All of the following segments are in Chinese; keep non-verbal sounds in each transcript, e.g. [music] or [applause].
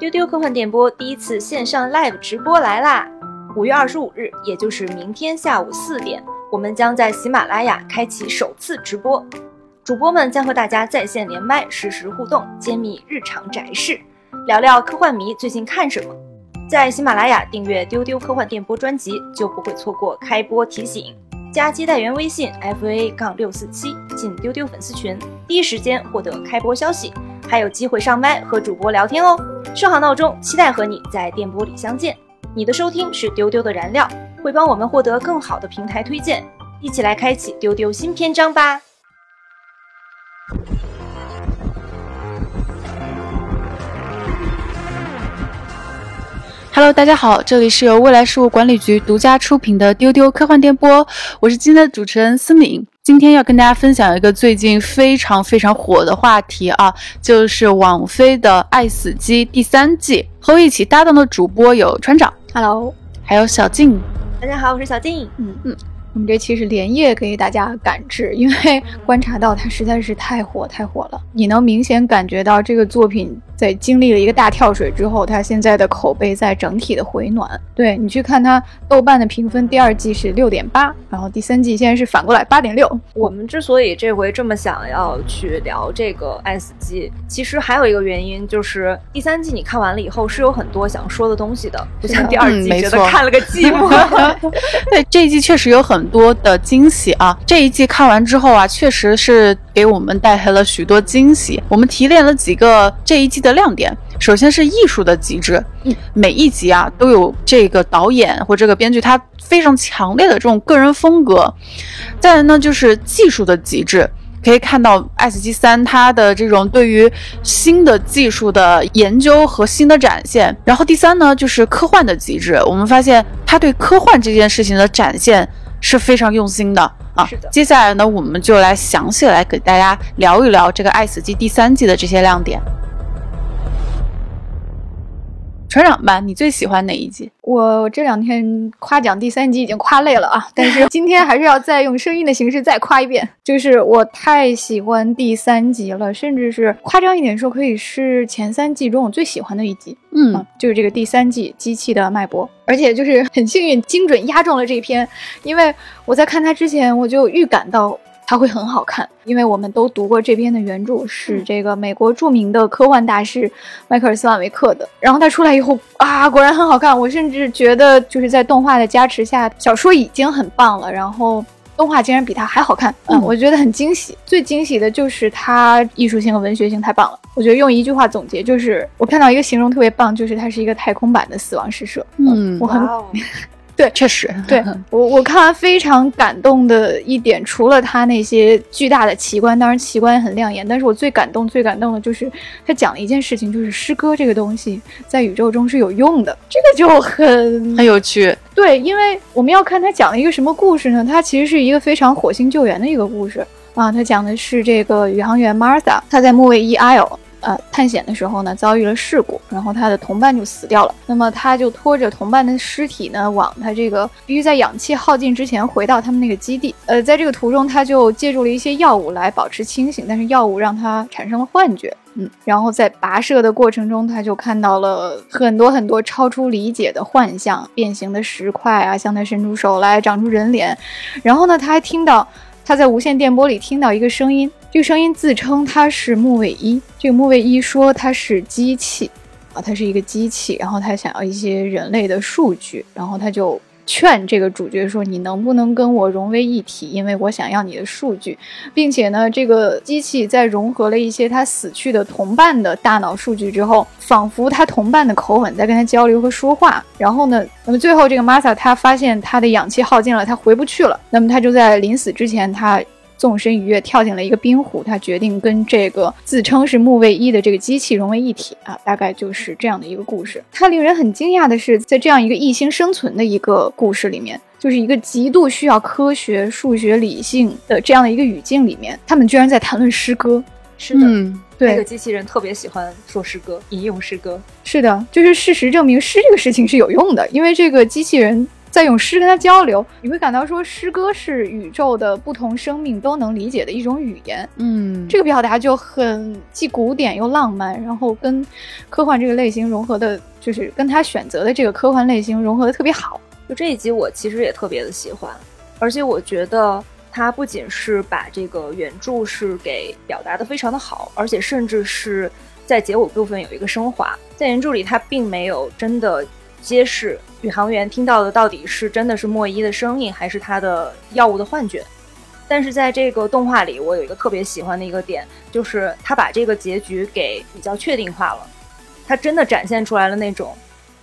丢丢科幻电波第一次线上 live 直播来啦！五月二十五日，也就是明天下午四点，我们将在喜马拉雅开启首次直播，主播们将和大家在线连麦，实时互动，揭秘日常宅事，聊聊科幻迷最近看什么。在喜马拉雅订阅丢丢科幻电波专辑，就不会错过开播提醒。加接待员微信 f a 杠六四七进丢丢粉丝群，第一时间获得开播消息。还有机会上麦和主播聊天哦！设好闹钟，期待和你在电波里相见。你的收听是丢丢的燃料，会帮我们获得更好的平台推荐。一起来开启丢丢新篇章吧！Hello，大家好，这里是由未来事务管理局独家出品的丢丢科幻电波，我是今天的主持人思敏。今天要跟大家分享一个最近非常非常火的话题啊，就是网飞的《爱死机》第三季。和我一起搭档的主播有船长，Hello，还有小静。大家好，我是小静。嗯嗯，我们这期是连夜给大家赶制，因为观察到它实在是太火太火了，你能明显感觉到这个作品。在经历了一个大跳水之后，它现在的口碑在整体的回暖。对你去看它豆瓣的评分，第二季是六点八，然后第三季现在是反过来八点六。我们之所以这回这么想要去聊这个《爱死机》，其实还有一个原因，就是第三季你看完了以后是有很多想说的东西的，不像第二季觉得看了个寂寞。[laughs] [laughs] 对，这一季确实有很多的惊喜啊！这一季看完之后啊，确实是给我们带来了许多惊喜。我们提炼了几个这一季的。亮点首先是艺术的极致，每一集啊都有这个导演或这个编剧他非常强烈的这种个人风格。再来呢就是技术的极致，可以看到《爱死机三》它的这种对于新的技术的研究和新的展现。然后第三呢就是科幻的极致，我们发现它对科幻这件事情的展现是非常用心的啊。是的。接下来呢我们就来详细来给大家聊一聊这个《爱死机》第三季的这些亮点。船长吧，你最喜欢哪一集？我这两天夸奖第三集已经夸累了啊，但是 [laughs] 今天还是要再用声音的形式再夸一遍，就是我太喜欢第三集了，甚至是夸张一点说，可以是前三季中我最喜欢的一集。嗯，就是这个第三季机器的脉搏，而且就是很幸运，精准压中了这篇，因为我在看它之前我就预感到。它会很好看，因为我们都读过这篇的原著，是这个美国著名的科幻大师迈克尔斯万维克的。然后它出来以后啊，果然很好看。我甚至觉得，就是在动画的加持下，小说已经很棒了，然后动画竟然比它还好看。嗯，我觉得很惊喜。最惊喜的就是它艺术性和文学性太棒了。我觉得用一句话总结，就是我看到一个形容特别棒，就是它是一个太空版的死亡诗社。嗯，我很。[laughs] 对，确实，对 [laughs] 我我看完非常感动的一点，除了他那些巨大的奇观，当然奇观也很亮眼，但是我最感动、最感动的就是他讲了一件事情，就是诗歌这个东西在宇宙中是有用的，[laughs] 这个就很很有趣。对，因为我们要看他讲了一个什么故事呢？他其实是一个非常火星救援的一个故事啊，他讲的是这个宇航员 Martha，他在木卫一 Isle。呃，探险的时候呢，遭遇了事故，然后他的同伴就死掉了。那么他就拖着同伴的尸体呢，往他这个必须在氧气耗尽之前回到他们那个基地。呃，在这个途中，他就借助了一些药物来保持清醒，但是药物让他产生了幻觉。嗯，然后在跋涉的过程中，他就看到了很多很多超出理解的幻象，变形的石块啊，向他伸出手来，长出人脸。然后呢，他还听到他在无线电波里听到一个声音。这个声音自称他是木卫一，这个木卫一说他是机器，啊，他是一个机器，然后他想要一些人类的数据，然后他就劝这个主角说：“你能不能跟我融为一体？因为我想要你的数据，并且呢，这个机器在融合了一些他死去的同伴的大脑数据之后，仿佛他同伴的口吻在跟他交流和说话。然后呢，那么最后这个马萨他发现他的氧气耗尽了，他回不去了。那么他就在临死之前，他。纵身一跃，跳进了一个冰湖。他决定跟这个自称是木卫一的这个机器融为一体啊，大概就是这样的一个故事。它令人很惊讶的是，在这样一个异星生存的一个故事里面，就是一个极度需要科学、数学、理性的这样的一个语境里面，他们居然在谈论诗歌。是的，对，这个机器人特别喜欢说诗歌，引用诗歌。是的，就是事实证明诗这个事情是有用的，因为这个机器人。在用诗跟他交流，你会感到说诗歌是宇宙的不同生命都能理解的一种语言。嗯，这个表达就很既古典又浪漫，然后跟科幻这个类型融合的，就是跟他选择的这个科幻类型融合的特别好。就这一集我其实也特别的喜欢，而且我觉得他不仅是把这个原著是给表达的非常的好，而且甚至是在结尾部分有一个升华。在原著里，他并没有真的揭示宇航员听到的到底是真的是莫伊的声音，还是他的药物的幻觉。但是在这个动画里，我有一个特别喜欢的一个点，就是他把这个结局给比较确定化了，他真的展现出来了那种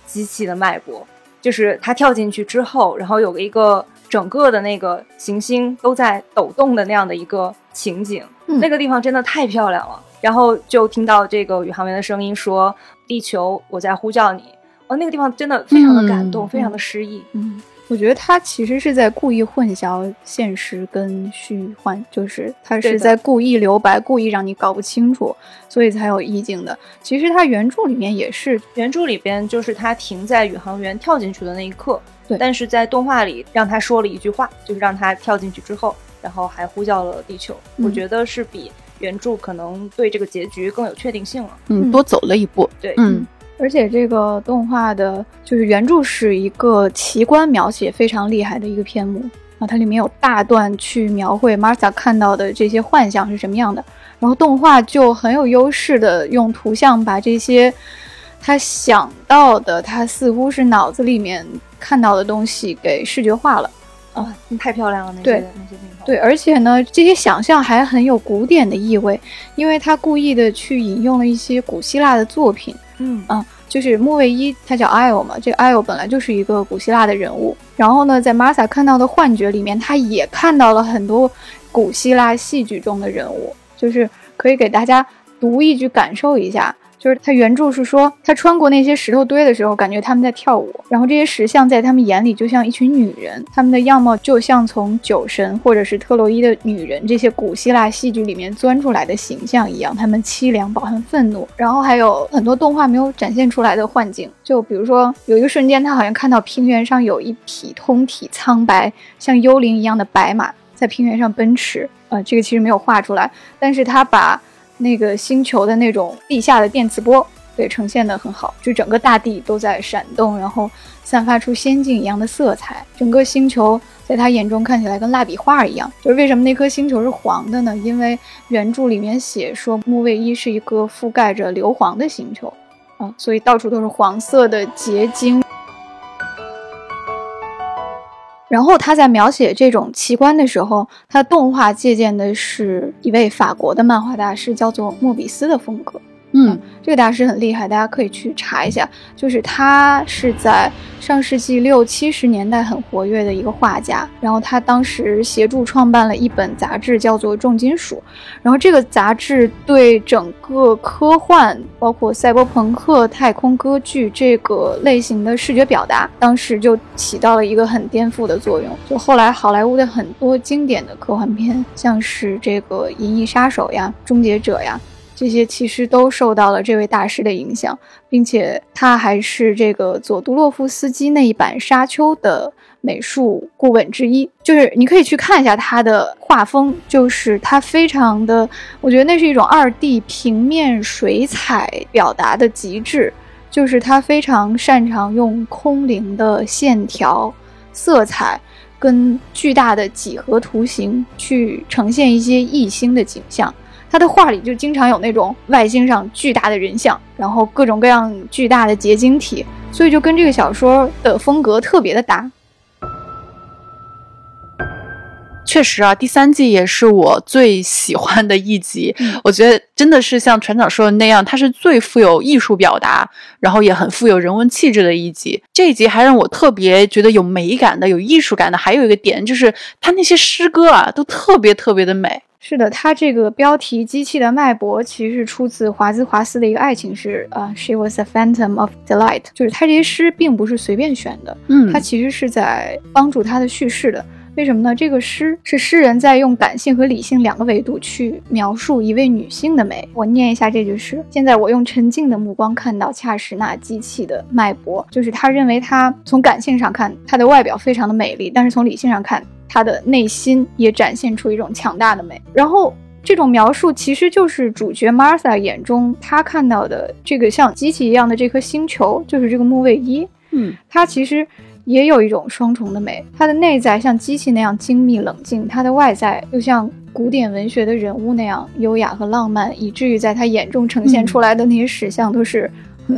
机器的脉搏。就是他跳进去之后，然后有一个整个的那个行星都在抖动的那样的一个情景，嗯那个地方真的太漂亮了。然后就听到这个宇航员的声音说：“地球，我在呼叫你。”哦，那个地方真的非常的感动，嗯非常的诗意。嗯，我觉得他其实是在故意混淆现实跟虚幻，就是他是在故意留白，故意让你搞不清楚，所以才有意境的。其实他原著里面也是，原著里边就是他停在宇航员跳进去的那一刻，对但是在动画里让他说了一句话，就是让他跳进去之后，然后还呼叫了地球。嗯我觉得是比原著可能对这个结局更有确定性了。嗯，多走了一步。对，嗯而且这个动画的，就是原著是一个奇观描写非常厉害的一个篇目啊，它里面有大段去描绘 Martha 看到的这些幻象是什么样的，然后动画就很有优势的用图像把这些他想到的，他似乎是脑子里面看到的东西给视觉化了。啊，太漂亮了，那些对那些镜头。对，而且呢，这些想象还很有古典的意味，因为他故意的去引用了一些古希腊的作品。嗯啊，就是木卫一，它叫艾欧嘛，这个 Io 本来就是一个古希腊的人物。然后呢，在玛萨看到的幻觉里面，他也看到了很多古希腊戏剧中的人物，就是可以给大家读一句，感受一下。就是他原著是说，他穿过那些石头堆的时候，感觉他们在跳舞，然后这些石像在他们眼里就像一群女人，他们的样貌就像从酒神或者是特洛伊的女人这些古希腊戏剧里面钻出来的形象一样，他们凄凉、饱含愤怒，然后还有很多动画没有展现出来的幻境，就比如说有一个瞬间，他好像看到平原上有一匹通体苍白、像幽灵一样的白马在平原上奔驰，呃，这个其实没有画出来，但是他把那个星球的那种地下的电磁波，对，呈现的很好，就整个大地都在闪动，然后散发出仙境一样的色彩，整个星球在他眼中看起来跟蜡笔画一样。就是为什么那颗星球是黄的呢？因为原著里面写说木卫一是一个覆盖着硫磺的星球，啊，所以到处都是黄色的结晶。然后他在描写这种奇观的时候，他动画借鉴的是一位法国的漫画大师，叫做莫比斯的风格。嗯这个大师很厉害，大家可以去查一下。就是他是在上世纪六七十年代很活跃的一个画家，然后他当时协助创办了一本杂志，叫做《重金属》。然后这个杂志对整个科幻，包括赛博朋克、太空歌剧这个类型的视觉表达，当时就起到了一个很颠覆的作用。就后来好莱坞的很多经典的科幻片，像是这个《银翼杀手》呀、《终结者》呀。这些其实都受到了这位大师的影响，并且他还是这个佐杜洛夫斯基那一版《沙丘》的美术顾问之一。就是你可以去看一下他的画风，就是他非常的，我觉得那是一种二 D 平面水彩表达的极致，就是他非常擅长用空灵的线条、色彩。跟巨大的几何图形去呈现一些异星的景象，他的画里就经常有那种外星上巨大的人像，然后各种各样巨大的结晶体，所以就跟这个小说的风格特别的搭。确实啊，第三季也是我最喜欢的一集。嗯我觉得真的是像船长说的那样，它是最富有艺术表达，然后也很富有人文气质的一集。这一集还让我特别觉得有美感的、有艺术感的。还有一个点就是，它那些诗歌啊，都特别特别的美。是的，它这个标题《机器的脉搏》其实是出自华兹华斯的一个爱情诗啊、s h e was a phantom of delight，就是他这些诗并不是随便选的，嗯它其实是在帮助他的叙事的。为什么呢？这个诗是诗人在用感性和理性两个维度去描述一位女性的美。我念一下这句诗：现在我用沉静的目光看到，恰是那机器的脉搏。就是他认为他从感性上看，她的外表非常的美丽，但是从理性上看，她的内心也展现出一种强大的美。然后这种描述其实就是主角 Martha 眼中他看到的这个像机器一样的这颗星球，就是这个木卫一。嗯，它其实。也有一种双重的美，它的内在像机器那样精密冷静，它的外在又像古典文学的人物那样优雅和浪漫，以至于在他眼中呈现出来的那些石像都是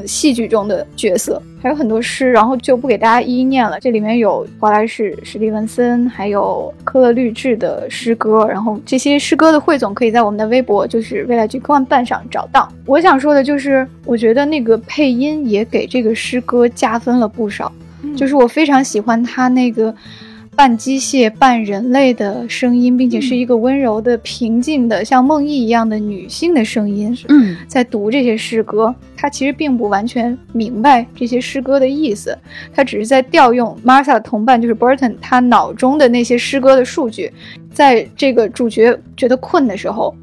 戏剧中的角色。还有很多诗，然后就不给大家一一念了。这里面有华莱士、史蒂文森，还有科勒律治的诗歌，然后这些诗歌的汇总可以在我们的微博，就是未来剧科幻办上找到。我想说的就是，我觉得那个配音也给这个诗歌加分了不少。就是我非常喜欢他那个半机械半人类的声音，并且是一个温柔的、平静的，像梦呓一样的女性的声音。嗯，在读这些诗歌，他其实并不完全明白这些诗歌的意思，他只是在调用 Martha 的同伴，就是 Burton，他脑中的那些诗歌的数据。在这个主角觉得困的时候，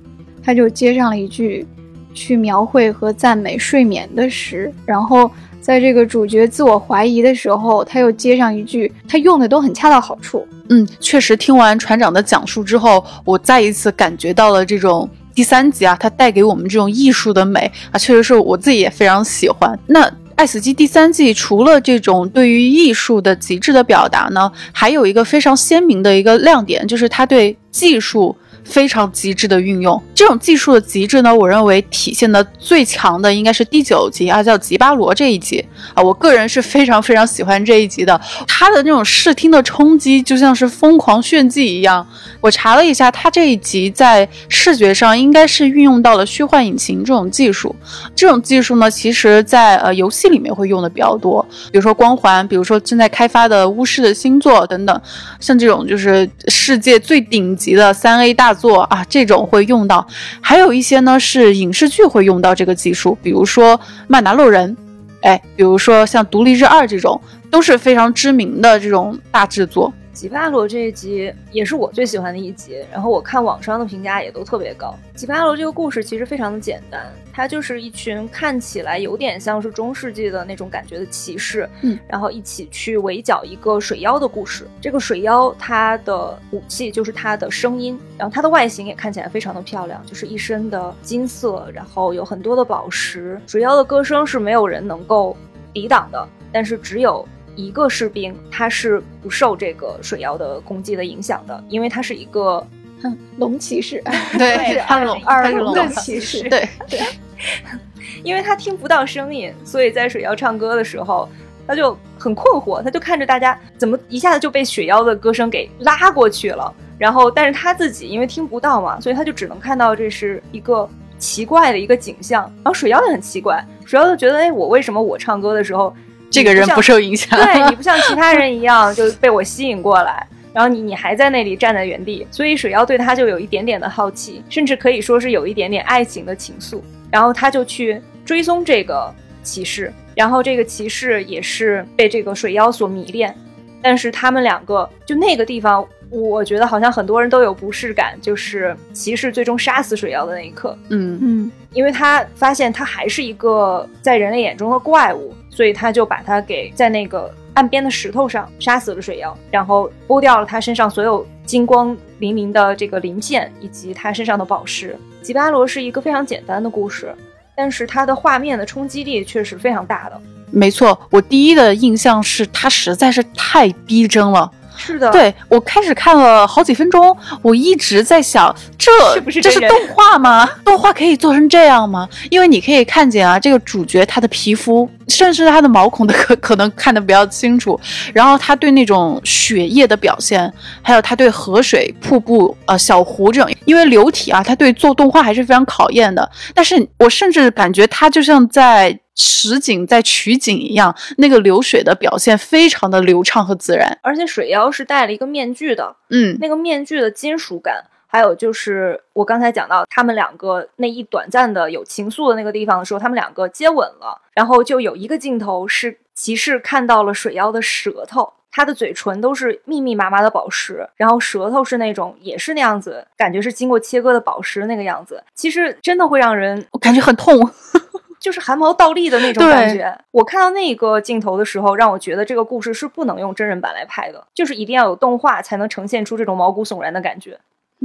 他就接上了一句去描绘和赞美睡眠的诗，然后。在这个主角自我怀疑的时候，他又接上一句，他用的都很恰到好处。嗯，确实，听完船长的讲述之后，我再一次感觉到了这种第三集啊，它带给我们这种艺术的美啊，确实是我自己也非常喜欢。那《爱死机》第三季除了这种对于艺术的极致的表达呢，还有一个非常鲜明的一个亮点，就是它对技术。非常极致的运用，这种技术的极致呢，我认为体现的最强的应该是第九集啊，叫吉巴罗这一集啊，我个人是非常非常喜欢这一集的，它的那种视听的冲击就像是疯狂炫技一样。我查了一下，它这一集在视觉上应该是运用到了虚幻引擎这种技术，这种技术呢，其实在呃游戏里面会用的比较多，比如说光环，比如说正在开发的巫师的星座等等，像这种就是世界最顶级的三 A 大。做啊，这种会用到，还有一些呢是影视剧会用到这个技术，比如说《曼达洛人》，哎，比如说像《独立日二》这种，都是非常知名的这种大制作。吉巴罗这一集也是我最喜欢的一集，然后我看网上的评价也都特别高。吉巴罗这个故事其实非常的简单，它就是一群看起来有点像是中世纪的那种感觉的骑士，嗯，然后一起去围剿一个水妖的故事。这个水妖它的武器就是它的声音，然后它的外形也看起来非常的漂亮，就是一身的金色，然后有很多的宝石。水妖的歌声是没有人能够抵挡的，但是只有。一个士兵，他是不受这个水妖的攻击的影响的，因为他是一个龙骑士，对，他龙二龙。的骑士，对。对，因为他听不到声音，所以在水妖唱歌的时候，他就很困惑，他就看着大家怎么一下子就被水妖的歌声给拉过去了，然后但是他自己因为听不到嘛，所以他就只能看到这是一个奇怪的一个景象，然后水妖也很奇怪，水妖就觉得，哎，我为什么我唱歌的时候。这个人不受影响，对 [laughs] 你不像其他人一样就被我吸引过来，然后你你还在那里站在原地，所以水妖对他就有一点点的好奇，甚至可以说是有一点点爱情的情愫，然后他就去追踪这个骑士，然后这个骑士也是被这个水妖所迷恋，但是他们两个就那个地方。我觉得好像很多人都有不适感，就是骑士最终杀死水妖的那一刻。嗯嗯，因为他发现他还是一个在人类眼中的怪物，所以他就把他给在那个岸边的石头上杀死了水妖，然后剥掉了他身上所有金光粼粼的这个鳞片以及他身上的宝石。吉巴罗是一个非常简单的故事，但是它的画面的冲击力却是非常大的。没错，我第一的印象是它实在是太逼真了。是的，对我开始看了好几分钟，我一直在想，这这是动画吗？[laughs] 动画可以做成这样吗？因为你可以看见啊，这个主角他的皮肤，甚至他的毛孔的 [laughs] 可可能看得比较清楚，然后他对那种血液的表现，还有他对河水、瀑布、呃小湖这种，因为流体啊，他对做动画还是非常考验的。但是我甚至感觉他就像在。实景在取景一样，那个流水的表现非常的流畅和自然，而且水妖是戴了一个面具的，嗯，那个面具的金属感，还有就是我刚才讲到他们两个那一短暂的有情愫的那个地方的时候，他们两个接吻了，然后就有一个镜头是骑士看到了水妖的舌头，他的嘴唇都是密密麻麻的宝石，然后舌头是那种也是那样子，感觉是经过切割的宝石那个样子。其实真的会让人我感觉很痛。就是汗毛倒立的那种感觉。我看到那个镜头的时候，让我觉得这个故事是不能用真人版来拍的，就是一定要有动画才能呈现出这种毛骨悚然的感觉。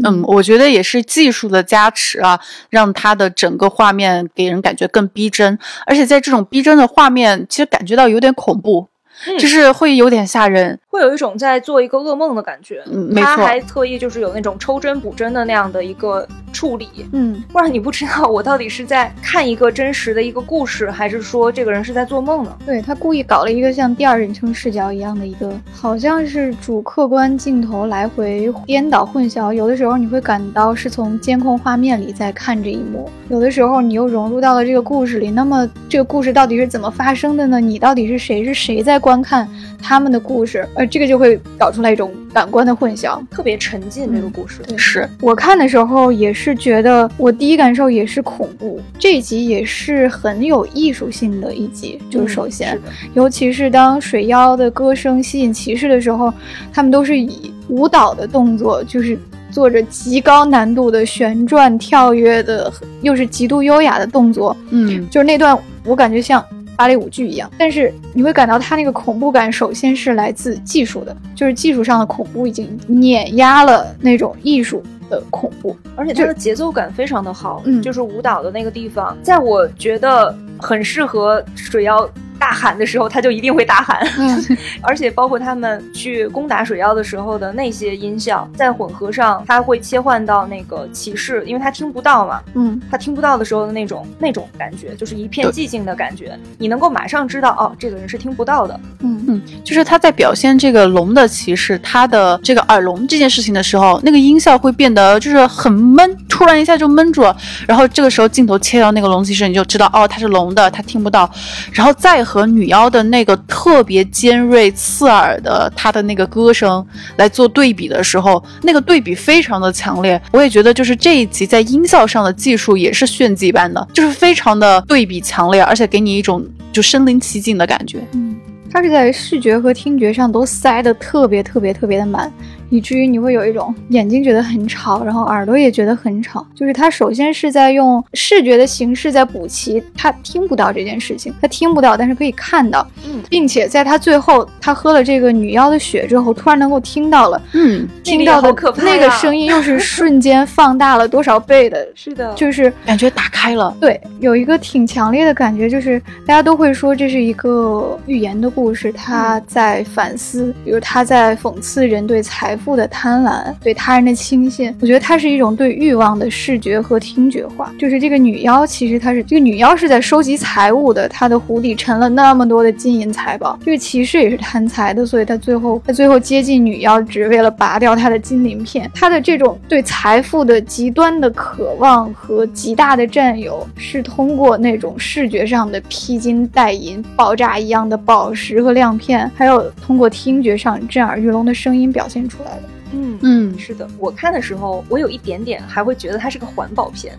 嗯，我觉得也是技术的加持啊，让它的整个画面给人感觉更逼真，而且在这种逼真的画面，其实感觉到有点恐怖。就是会有点吓人，会有一种在做一个噩梦的感觉。嗯，没错。他还特意就是有那种抽针补针的那样的一个处理。嗯，不然你不知道我到底是在看一个真实的一个故事，还是说这个人是在做梦呢？对他故意搞了一个像第二人称视角一样的一个，好像是主客观镜头来回颠倒混淆。有的时候你会感到是从监控画面里在看这一幕，有的时候你又融入到了这个故事里。那么这个故事到底是怎么发生的呢？你到底是谁？是谁在观看他们的故事，呃，这个就会搞出来一种感官的混淆，特别沉浸。这个故事是我看的时候也是觉得，我第一感受也是恐怖。这一集也是很有艺术性的一集，就是首先，尤其是当水妖的歌声吸引骑士的时候，他们都是以舞蹈的动作，就是做着极高难度的旋转跳跃的，又是极度优雅的动作。嗯，就是那段，我感觉像。芭蕾舞剧一样，但是你会感到它那个恐怖感，首先是来自技术的，就是技术上的恐怖已经碾压了那种艺术的恐怖，而且它的节奏感非常的好，嗯，就是舞蹈的那个地方，在我觉得很适合水妖。大喊的时候，他就一定会大喊。嗯，[laughs] 而且包括他们去攻打水妖的时候的那些音效，在混合上，他会切换到那个骑士，因为他听不到嘛。嗯，他听不到的时候的那种那种感觉，就是一片寂静的感觉。你能够马上知道，哦，这个人是听不到的。嗯嗯，就是他在表现这个龙的骑士，他的这个耳聋这件事情的时候，那个音效会变得就是很闷，突然一下就闷住了。然后这个时候镜头切到那个龙骑士，你就知道，哦，他是聋的，他听不到。然后再。和女妖的那个特别尖锐刺耳的她的那个歌声来做对比的时候，那个对比非常的强烈。我也觉得，就是这一集在音效上的技术也是炫技般的，就是非常的对比强烈，而且给你一种就身临其境的感觉。嗯，它是在视觉和听觉上都塞得特别特别特别的满。以至于你会有一种眼睛觉得很吵，然后耳朵也觉得很吵。就是他首先是在用视觉的形式在补齐他听不到这件事情，他听不到，但是可以看到，嗯，并且在他最后他喝了这个女妖的血之后，突然能够听到了，嗯，听到的那个声音又是瞬间放大了多少倍的，[laughs] 是的，就是感觉打开了。对，有一个挺强烈的感觉，就是大家都会说这是一个寓言的故事，他在反思，比如他在讽刺人对财。富的贪婪，对他人的轻信，我觉得它是一种对欲望的视觉和听觉化。就是这个女妖，其实她是这个女妖是在收集财物的，她的湖底沉了那么多的金银财宝。这个骑士也是贪财的，所以他最后他最后接近女妖，只为了拔掉她的金鳞片。他的这种对财富的极端的渴望和极大的占有，是通过那种视觉上的披金戴银、爆炸一样的宝石和亮片，还有通过听觉上震耳欲聋的声音表现出来。嗯嗯，是的，我看的时候，我有一点点还会觉得它是个环保片。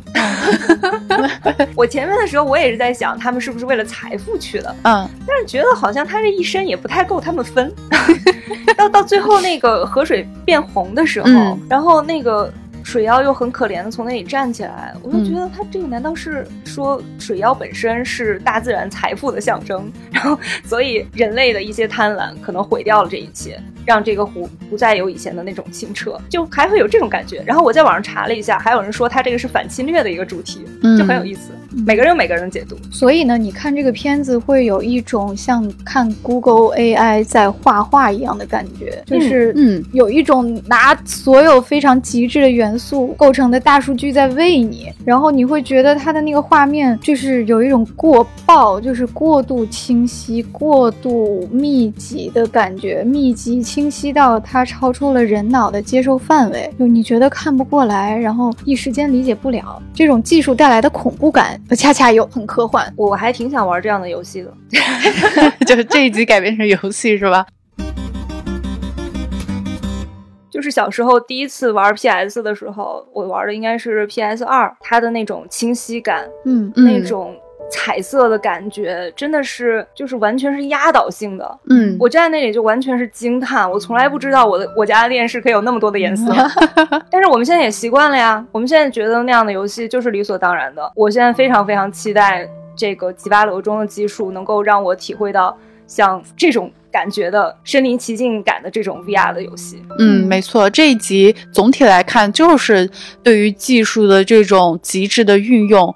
[laughs] 我前面的时候，我也是在想，他们是不是为了财富去的？嗯，但是觉得好像他这一身也不太够他们分。[laughs] 到到最后那个河水变红的时候，然后那个。水妖又很可怜的从那里站起来，我就觉得他这个难道是说水妖本身是大自然财富的象征，然后所以人类的一些贪婪可能毁掉了这一切，让这个湖不再有以前的那种清澈，就还会有这种感觉。然后我在网上查了一下，还有人说他这个是反侵略的一个主题，就很有意思。每个人有每个人的解读，所以呢，你看这个片子会有一种像看 Google AI 在画画一样的感觉，就是嗯，有一种拿所有非常极致的元。素构成的大数据在喂你，然后你会觉得它的那个画面就是有一种过爆，就是过度清晰、过度密集的感觉，密集清晰到它超出了人脑的接受范围，就你觉得看不过来，然后一时间理解不了这种技术带来的恐怖感，恰恰又很科幻。我还挺想玩这样的游戏的，[laughs] 就是这一集改编成游戏是吧？就是小时候第一次玩 PS 的时候，我玩的应该是 PS 二，它的那种清晰感，嗯，那种彩色的感觉，真的是就是完全是压倒性的。嗯，我站在那里就完全是惊叹，我从来不知道我的我家的电视可以有那么多的颜色。[laughs] 但是我们现在也习惯了呀，我们现在觉得那样的游戏就是理所当然的。我现在非常非常期待这个吉巴楼中的技术能够让我体会到像这种感觉的身临其境感的这种 VR 的游戏。嗯，没错，这一集总体来看就是对于技术的这种极致的运用。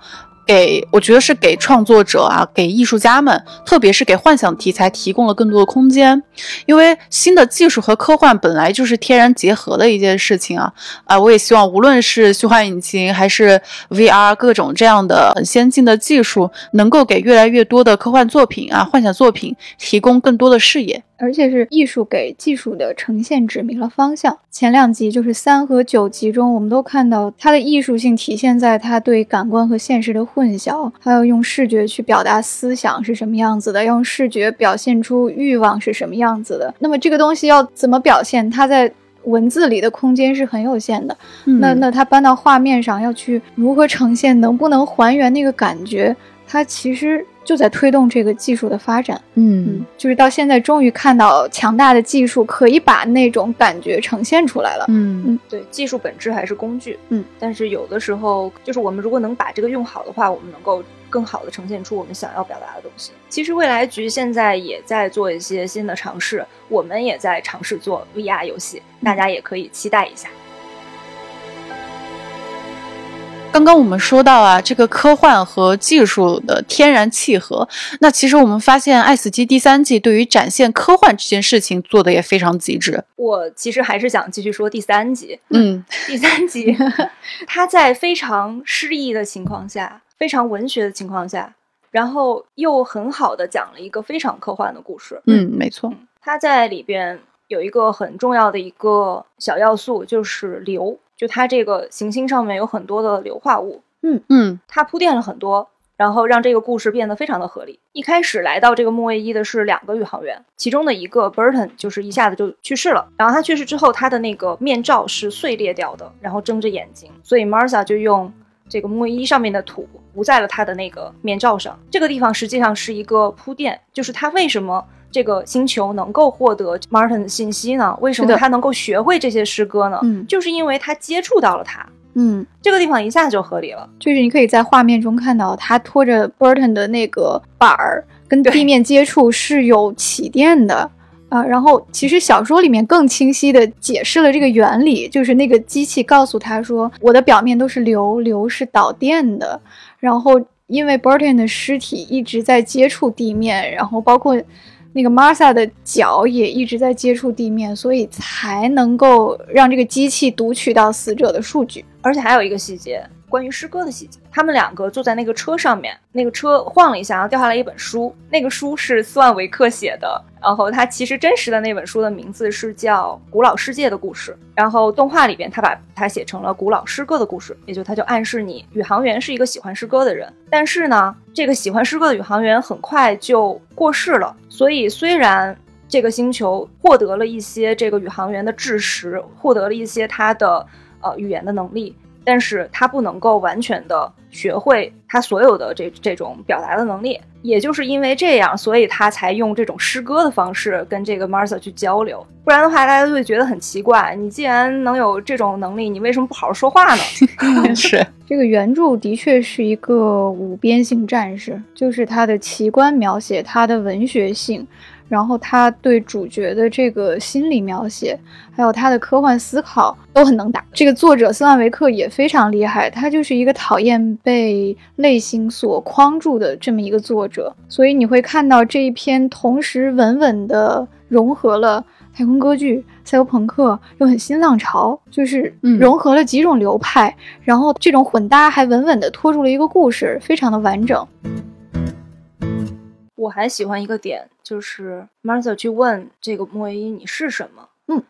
给我觉得是给创作者啊，给艺术家们，特别是给幻想题材提供了更多的空间。因为新的技术和科幻本来就是天然结合的一件事情啊啊！我也希望无论是虚幻引擎还是 VR 各种这样的很先进的技术，能够给越来越多的科幻作品啊、幻想作品提供更多的视野。而且是艺术给技术的呈现指明了方向。前两集就是三和九集中，我们都看到它的艺术性体现在它对感官和现实的混淆，还有用视觉去表达思想是什么样子的，用视觉表现出欲望是什么样子的。那么这个东西要怎么表现？它在文字里的空间是很有限的。那那它搬到画面上要去如何呈现？能不能还原那个感觉？它其实。就在推动这个技术的发展，嗯，就是到现在终于看到强大的技术可以把那种感觉呈现出来了，嗯嗯，对，技术本质还是工具，嗯，但是有的时候就是我们如果能把这个用好的话，我们能够更好的呈现出我们想要表达的东西。其实未来局现在也在做一些新的尝试，我们也在尝试做 VR 游戏，大家也可以期待一下。刚刚我们说到啊，这个科幻和技术的天然契合。那其实我们发现，《爱死机》第三季对于展现科幻这件事情做的也非常极致。我其实还是想继续说第三集。嗯，第三集，[laughs] 它在非常诗意的情况下，非常文学的情况下，然后又很好的讲了一个非常科幻的故事。嗯，没错。它在里边有一个很重要的一个小要素，就是流。就它这个行星上面有很多的硫化物，嗯嗯，它铺垫了很多，然后让这个故事变得非常的合理。一开始来到这个木卫一的是两个宇航员，其中的一个 Burton 就是一下子就去世了。然后他去世之后，他的那个面罩是碎裂掉的，然后睁着眼睛，所以 Martha 就用这个木卫一上面的土糊在了他的那个面罩上。这个地方实际上是一个铺垫，就是他为什么。这个星球能够获得 Martin 的信息呢？为什么他能够学会这些诗歌呢？嗯，就是因为他接触到了他。嗯，这个地方一下就合理了。就是你可以在画面中看到他拖着 Burton 的那个板儿跟地面接触是有起电的啊。然后其实小说里面更清晰的解释了这个原理，就是那个机器告诉他说，我的表面都是流，流是导电的。然后因为 Burton 的尸体一直在接触地面，然后包括。那个 Martha 的脚也一直在接触地面，所以才能够让这个机器读取到死者的数据。而且还有一个细节。关于诗歌的细节，他们两个坐在那个车上面，那个车晃了一下，然后掉下来一本书。那个书是斯万维克写的，然后他其实真实的那本书的名字是叫《古老世界的故事》，然后动画里边他把它写成了《古老诗歌的故事》，也就他就暗示你宇航员是一个喜欢诗歌的人。但是呢，这个喜欢诗歌的宇航员很快就过世了，所以虽然这个星球获得了一些这个宇航员的知识，获得了一些他的呃语言的能力。但是他不能够完全的学会他所有的这这种表达的能力，也就是因为这样，所以他才用这种诗歌的方式跟这个 Martha 去交流。不然的话，大家都会觉得很奇怪。你既然能有这种能力，你为什么不好好说话呢？[laughs] 是这个原著的确是一个五边性战士，就是他的奇观描写，他的文学性。然后他对主角的这个心理描写，还有他的科幻思考都很能打。这个作者斯万维克也非常厉害，他就是一个讨厌被类型所框住的这么一个作者。所以你会看到这一篇同时稳稳的融合了太空歌剧、赛博朋克，又很新浪潮，就是融合了几种流派，然后这种混搭还稳稳的拖住了一个故事，非常的完整。我还喜欢一个点，就是 Martha 去问这个莫维伊你是什么？嗯，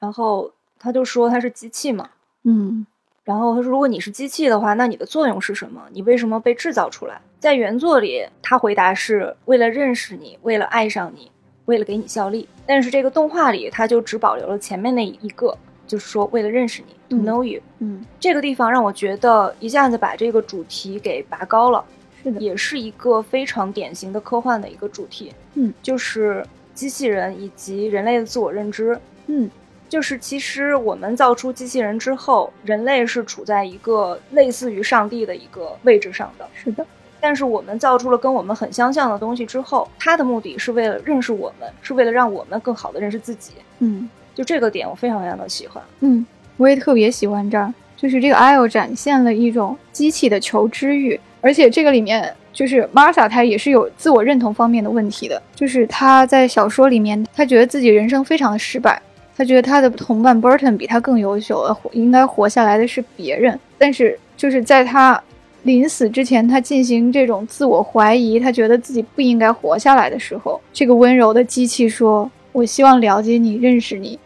然后他就说他是机器嘛。嗯，然后他说如果你是机器的话，那你的作用是什么？你为什么被制造出来？在原作里，他回答是为了认识你，为了爱上你，为了给你效力。但是这个动画里，他就只保留了前面那一个，就是说为了认识你，to know you。嗯，这个地方让我觉得一下子把这个主题给拔高了。是的，也是一个非常典型的科幻的一个主题。嗯，就是机器人以及人类的自我认知。嗯，就是其实我们造出机器人之后，人类是处在一个类似于上帝的一个位置上的。是的，但是我们造出了跟我们很相像的东西之后，它的目的是为了认识我们，是为了让我们更好的认识自己。嗯就这个点，我非常非常的喜欢。嗯，我也特别喜欢这儿，就是这个 IO 展现了一种机器的求知欲，而且这个里面就是 Martha 她也是有自我认同方面的问题的，就是她在小说里面，她觉得自己人生非常的失败，她觉得她的同伴 Burton 比她更优秀，呃，活应该活下来的是别人，但是就是在她临死之前，她进行这种自我怀疑，她觉得自己不应该活下来的时候，这个温柔的机器说：“我希望了解你，认识你。”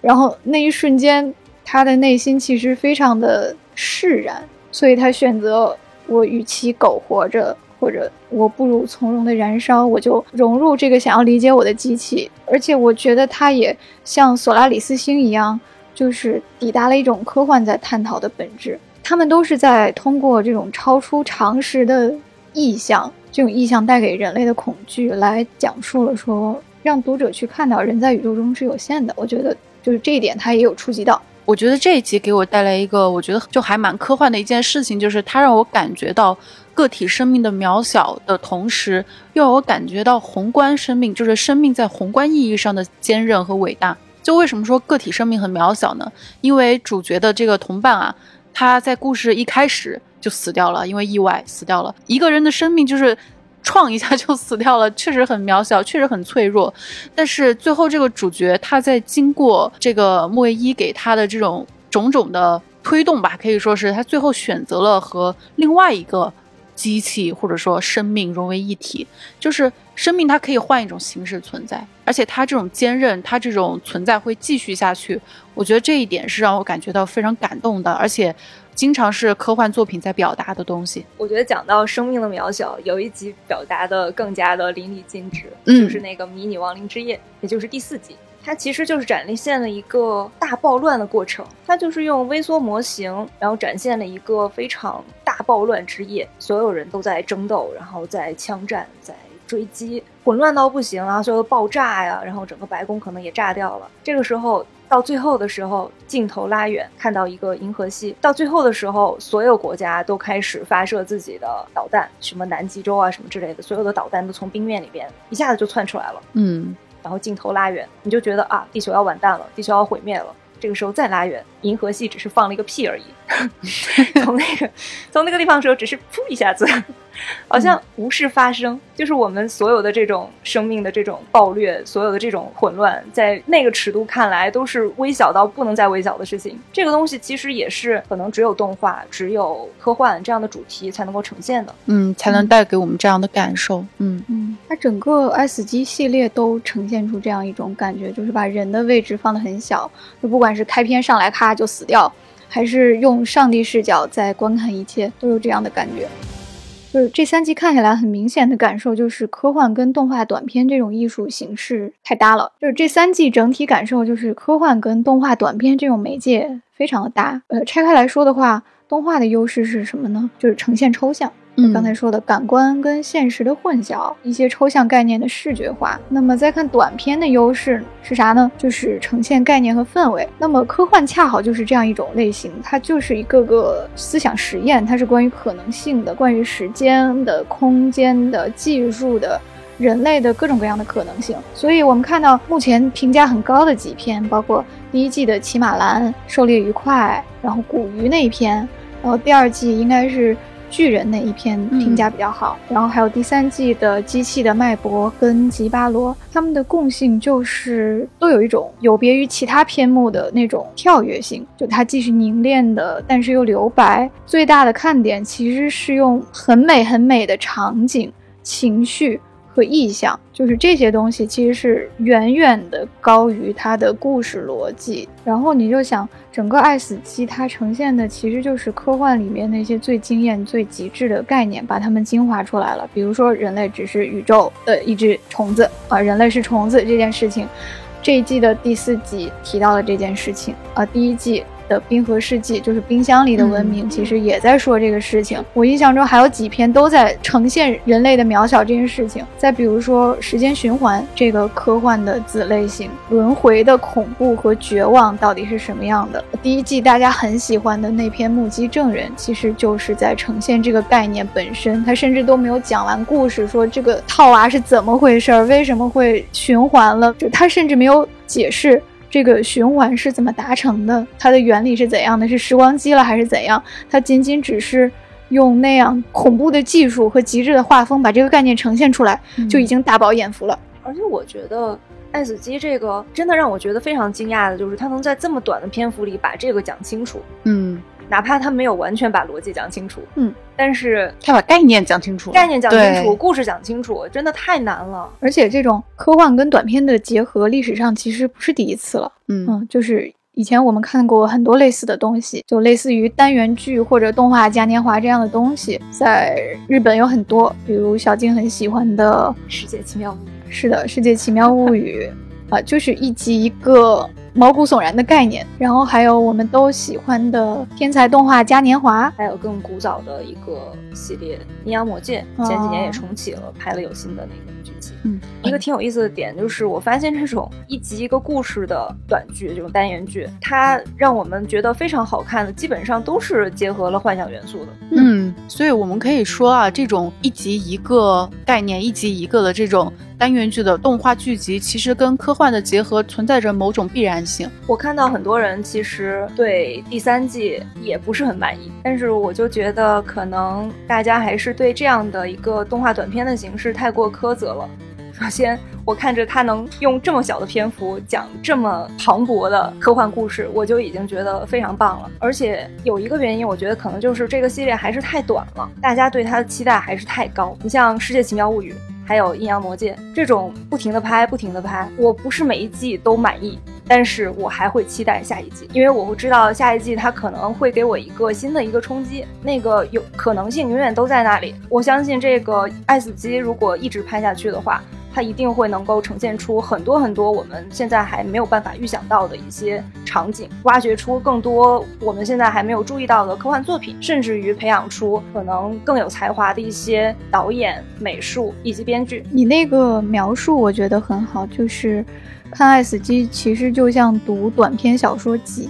然后那一瞬间，他的内心其实非常的释然，所以他选择我与其苟活着，或者我不如从容的燃烧，我就融入这个想要理解我的机器。而且我觉得它也像索拉里斯星一样，就是抵达了一种科幻在探讨的本质。他们都是在通过这种超出常识的意象，这种意象带给人类的恐惧，来讲述了说，让读者去看到人在宇宙中是有限的。我觉得。就是这一点，他也有触及到。我觉得这一集给我带来一个，我觉得就还蛮科幻的一件事情，就是它让我感觉到个体生命的渺小的同时，又让我感觉到宏观生命，就是生命在宏观意义上的坚韧和伟大。就为什么说个体生命很渺小呢？因为主角的这个同伴啊，他在故事一开始就死掉了，因为意外死掉了。一个人的生命就是。撞一下就死掉了，[laughs] 确实很渺小，确实很脆弱。但是最后这个主角他在经过这个木卫一给他的这种种种的推动吧，可以说是他最后选择了和另外一个机器或者说生命融为一体。就是生命它可以换一种形式存在，而且它这种坚韧，它这种存在会继续下去。我觉得这一点是让我感觉到非常感动的，而且。经常是科幻作品在表达的东西。我觉得讲到生命的渺小，有一集表达的更加的淋漓尽致，嗯就是那个迷你亡灵之夜，也就是第四集。它其实就是展现了一个大暴乱的过程，它就是用微缩模型，然后展现了一个非常大暴乱之夜，所有人都在争斗，然后在枪战，在追击，混乱到不行啊，所有的爆炸呀，然后整个白宫可能也炸掉了。这个时候。到最后的时候，镜头拉远，看到一个银河系。到最后的时候，所有国家都开始发射自己的导弹，什么南极洲啊，什么之类的，所有的导弹都从冰面里边一下子就窜出来了。嗯，然后镜头拉远，你就觉得啊，地球要完蛋了，地球要毁灭了。这个时候再拉远，银河系只是放了一个屁而已。[laughs] 从那个从那个地方的时候，只是噗一下子。好像无事发生，就是我们所有的这种生命的这种暴虐，所有的这种混乱，在那个尺度看来都是微小到不能再微小的事情。这个东西其实也是可能只有动画、只有科幻这样的主题才能够呈现的，嗯，才能带给我们这样的感受。嗯嗯，它整个 S 级系列都呈现出这样一种感觉，就是把人的位置放得很小，就不管是开篇上来咔就死掉，还是用上帝视角在观看一切，都有这样的感觉。就是这三季看下来，很明显的感受就是科幻跟动画短片这种艺术形式太搭了。就是这三季整体感受就是科幻跟动画短片这种媒介非常的搭。呃，拆开来说的话，动画的优势是什么呢？就是呈现抽象。刚才说的感官跟现实的混淆，一些抽象概念的视觉化。那么再看短片的优势是啥呢？就是呈现概念和氛围。那么科幻恰好就是这样一种类型，它就是一个个思想实验，它是关于可能性的，关于时间的、空间的、技术的、人类的各种各样的可能性。所以我们看到目前评价很高的几篇，包括第一季的《骑马兰》《狩猎愉快》，然后古鱼那一篇，然后第二季应该是。巨人那一篇评价比较好，然后还有第三季的机器的脉搏跟吉巴罗，他们的共性就是都有一种有别于其他篇目的那种跳跃性，就它既是凝练的，但是又留白。最大的看点其实是用很美很美的场景、情绪。和意象，就是这些东西，其实是远远的高于它的故事逻辑。然后你就想，整个《爱死机》它呈现的其实就是科幻里面那些最惊艳、最极致的概念，把它们精华出来了。比如说，人类只是宇宙的一只虫子啊，人类是虫子这件事情，这一季的第四集提到了这件事情啊，第一季。的《冰河世纪》，就是冰箱里的文明，嗯其实也在说这个事情。我印象中还有几篇都在呈现人类的渺小这件事情。再比如说《时间循环》这个科幻的子类型，轮回的恐怖和绝望到底是什么样的？第一季大家很喜欢的那篇《目击证人》，其实就是在呈现这个概念本身。他甚至都没有讲完故事，说这个套娃是怎么回事儿，为什么会循环了？就他甚至没有解释。这个循环是怎么达成的？它的原理是怎样的？是时光机了还是怎样？它仅仅只是用那样恐怖的技术和极致的画风把这个概念呈现出来，就已经大饱眼福了。而且我觉得《爱死机》这个真的让我觉得非常惊讶的，就是他能在这么短的篇幅里把这个讲清楚，嗯，哪怕他没有完全把逻辑讲清楚，嗯，但是他把概念讲清楚，概念讲清楚，故事讲清楚，真的太难了。而且这种科幻跟短片的结合，历史上其实不是第一次了。嗯嗯，就是以前我们看过很多类似的东西，就类似于单元剧或者动画嘉年华这样的东西，在日本有很多，比如小静很喜欢的，世界奇妙物语，是的，《世界奇妙物语》啊、就是一集一个毛骨悚然的概念。然后还有我们都喜欢的天才动画嘉年华，还有更古早的一个系列《阴阳魔界》，前几年也重启了，拍了有新的那个剧集。嗯，一个挺有意思的点就是，我发现这种一集一个故事的短剧，这种单元剧，它让我们觉得非常好看的，基本上都是结合了幻想元素的。嗯，所以我们可以说啊，这种一集一个概念、一集一个的这种单元剧的动画剧集，其实跟科幻的结合存在着某种必然性。我看到很多人其实对第三季也不是很满意，但是我就觉得可能大家还是对这样的一个动画短片的形式太过苛责了。首先，我看着他能用这么小的篇幅讲这么磅礴的科幻故事，我就已经觉得非常棒了。而且有一个原因，我觉得可能就是这个系列还是太短了，大家对它的期待还是太高。你像《世界奇妙物语》。还有《阴阳魔界》这种不停的拍、不停的拍，我不是每一季都满意，但是我还会期待下一季，因为我会知道下一季它可能会给我一个新的一个冲击，那个有可能性永远都在那里。我相信这个《爱死机》如果一直拍下去的话，它一定会能够呈现出很多很多我们现在还没有办法预想到的一些场景，挖掘出更多我们现在还没有注意到的科幻作品，甚至于培养出可能更有才华的一些导演、美术以及编剧。你那个描述我觉得很好，就是看《爱死机》其实就像读短篇小说集。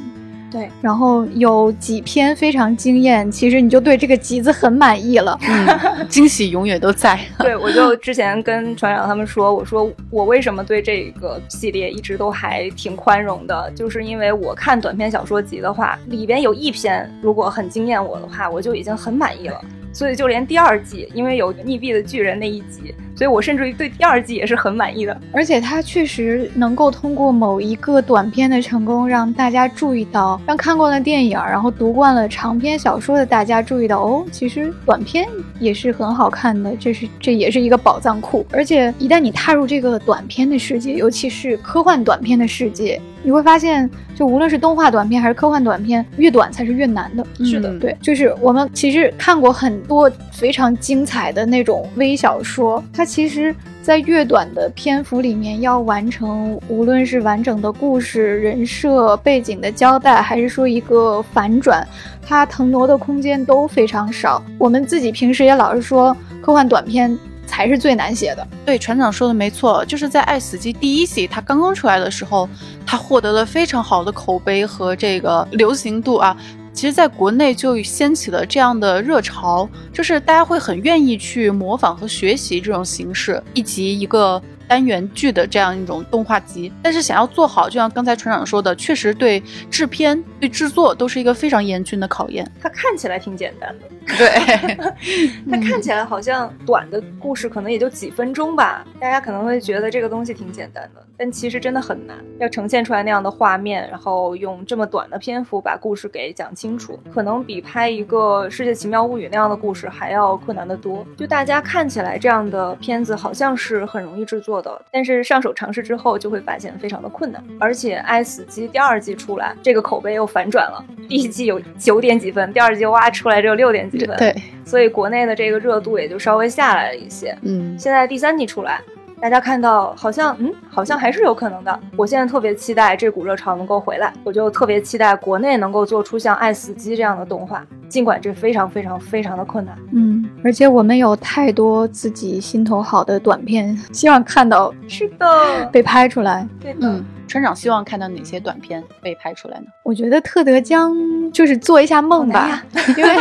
对，然后有几篇非常惊艳，其实你就对这个集子很满意了。嗯，[laughs] 惊喜永远都在。对，我就之前跟船长他们说，我说我为什么对这个系列一直都还挺宽容的，就是因为我看短篇小说集的话，里边有一篇如果很惊艳我的话，我就已经很满意了。所以就连第二季，因为有溺毙的巨人那一集，所以我甚至于对第二季也是很满意的。而且它确实能够通过某一个短片的成功，让大家注意到，让看惯了电影，然后读惯了长篇小说的大家注意到，哦，其实短片也是很好看的，这是这也是一个宝藏库。而且一旦你踏入这个短片的世界，尤其是科幻短片的世界，你会发现，就无论是动画短片还是科幻短片，越短才是越难的。是的嗯对，就是我们其实看过很多非常精彩的那种微小说，它其实，在越短的篇幅里面要完成，无论是完整的故事、人设、背景的交代，还是说一个反转，它腾挪的空间都非常少。我们自己平时也老是说，科幻短片才是最难写的。对，船长说的没错，就是在《爱死机》第一季它刚刚出来的时候，它获得了非常好的口碑和这个流行度啊。其实，在国内就掀起了这样的热潮，就是大家会很愿意去模仿和学习这种形式，以及一个单元剧的这样一种动画集。但是想要做好，就像刚才船长说的，确实对制片、对制作都是一个非常严峻的考验。它看起来挺简单的，对，[laughs] [laughs] 它看起来好像短的故事可能也就几分钟吧，大家可能会觉得这个东西挺简单的，但其实真的很难，要呈现出来那样的画面，然后用这么短的篇幅把故事给讲清楚，可能比拍一个《世界奇妙物语》那样的故事还要困难得多。就大家看起来这样的片子好像是很容易制作的，但是上手尝试之后就会发现非常的困难。而且《爱死机》第二季出来，这个口碑又反转了，第一季有九点几分，第二季哇出来只有六点几分，对，所以国内的这个热度也就稍微下来了一些。嗯，现在第三季出来，大家看到好像嗯，好像还是有可能的。我现在特别期待这股热潮能够回来，我就特别期待国内能够做出像《爱死机》这样的动画，尽管这非常非常非常的困难。嗯，而且我们有太多自己心头好的短片，希望看到是的，被拍出来。对的。嗯，船长希望看到哪些短片被拍出来呢？我觉得特德江就是做一下梦吧，[laughs] 因为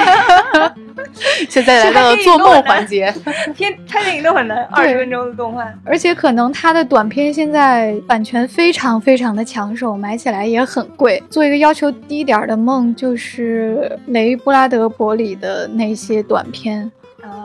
[laughs] 现在来到了做梦环节，天拍电影都很难，二十分钟的动画，而且可能他的短片现在版权非常非常的抢手，买起来也很贵。做一个要求低点儿的梦，就是雷布拉德伯里的那些短片。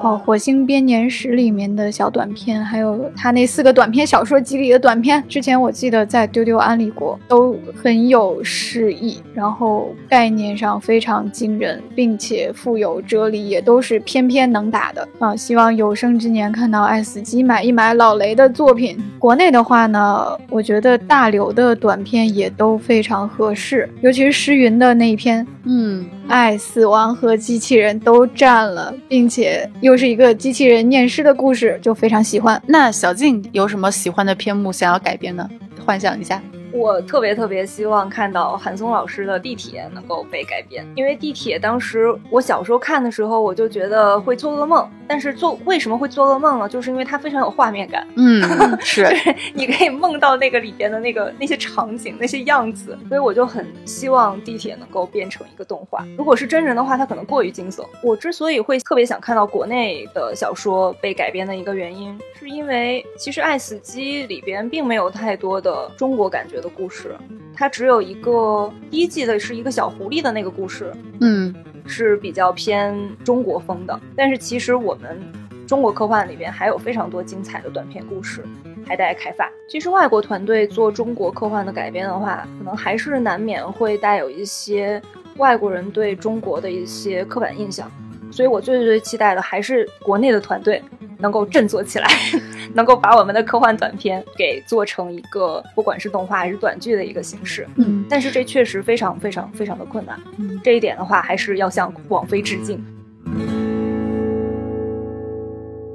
哦，《火星编年史》里面的小短片，还有他那四个短篇小说集里的短片，之前我记得在丢丢安利过，都很有诗意，然后概念上非常惊人，并且富有哲理，也都是偏偏能打的啊！希望有生之年看到爱死机，买一买老雷的作品。国内的话呢，我觉得大刘的短片也都非常合适，尤其是诗云的那一篇，嗯。爱、死亡和机器人都占了，并且又是一个机器人念诗的故事，就非常喜欢。那小静有什么喜欢的篇目想要改编呢？幻想一下。我特别特别希望看到韩松老师的《地铁》能够被改编，因为《地铁》当时我小时候看的时候，我就觉得会做噩梦。但是做为什么会做噩梦呢？就是因为它非常有画面感。嗯，[laughs] 是，你可以梦到那个里边的那个那些场景、那些样子。所以我就很希望《地铁》能够变成一个动画。如果是真人的话，它可能过于惊悚。我之所以会特别想看到国内的小说被改编的一个原因，是因为其实《爱死机》里边并没有太多的中国感觉的。故事，它只有一个第一季的是一个小狐狸的那个故事，嗯，是比较偏中国风的。但是其实我们中国科幻里边还有非常多精彩的短篇故事还待开发。其实外国团队做中国科幻的改编的话，可能还是难免会带有一些外国人对中国的一些刻板印象。所以我最最期待的还是国内的团队。能够振作起来，[laughs] 能够把我们的科幻短片给做成一个，不管是动画还是短剧的一个形式。嗯，但是这确实非常非常非常的困难。嗯，这一点的话，还是要向网飞致敬。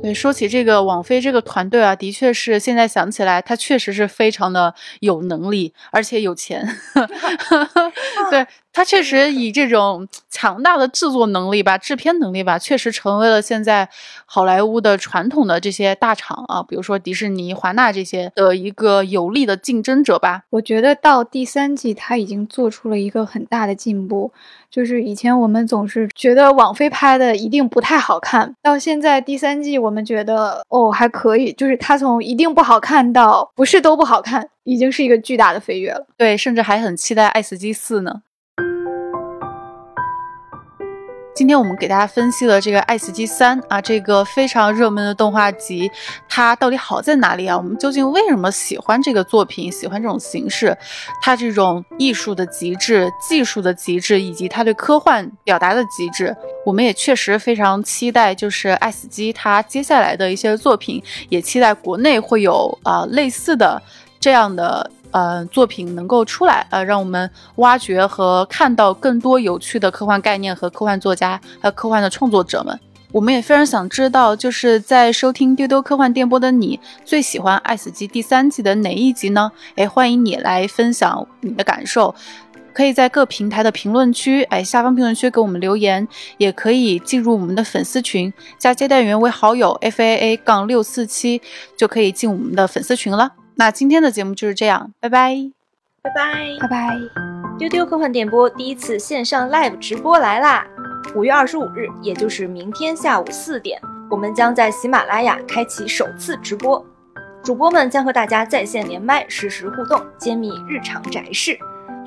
对，说起这个网飞这个团队啊，的确是现在想起来，他确实是非常的有能力，而且有钱。[laughs] [laughs] 对他确实以这种强大的制作能力吧、制片能力吧，确实成为了现在好莱坞的传统的这些大厂啊，比如说迪士尼、华纳这些的一个有力的竞争者吧。我觉得到第三季，他已经做出了一个很大的进步。就是以前我们总是觉得网飞拍的一定不太好看，到现在第三季我们觉得哦还可以，就是它从一定不好看到不是都不好看，已经是一个巨大的飞跃了。对，甚至还很期待《爱死机四》呢。今天我们给大家分析了这个《爱死机三》啊，这个非常热门的动画集，它到底好在哪里啊？我们究竟为什么喜欢这个作品，喜欢这种形式？它这种艺术的极致、技术的极致，以及它对科幻表达的极致，我们也确实非常期待，就是《爱死机》它接下来的一些作品，也期待国内会有啊类似的这样的。呃，作品能够出来，呃，让我们挖掘和看到更多有趣的科幻概念和科幻作家，还有科幻的创作者们。我们也非常想知道，就是在收听丢丢科幻电波的你，最喜欢《爱死机》第三季的哪一集呢？哎，欢迎你来分享你的感受，可以在各平台的评论区，哎，下方评论区给我们留言，也可以进入我们的粉丝群，加接待员为好友 f a a 杠六四七，就可以进我们的粉丝群了。那今天的节目就是这样，拜拜，拜拜，拜拜。丢丢科幻电波第一次线上 live 直播来啦！五月二十五日，也就是明天下午四点，我们将在喜马拉雅开启首次直播，主播们将和大家在线连麦，实时互动，揭秘日常宅事，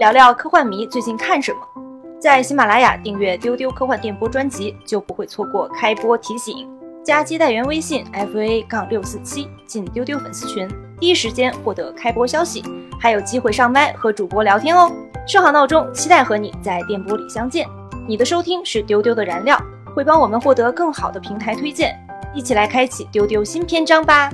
聊聊科幻迷最近看什么。在喜马拉雅订阅丢丢科幻电波专辑，就不会错过开播提醒。加接待员微信 f a 杠六四七进丢丢粉丝群，第一时间获得开播消息，还有机会上麦和主播聊天哦。设好闹钟，期待和你在电波里相见。你的收听是丢丢的燃料，会帮我们获得更好的平台推荐，一起来开启丢丢新篇章吧。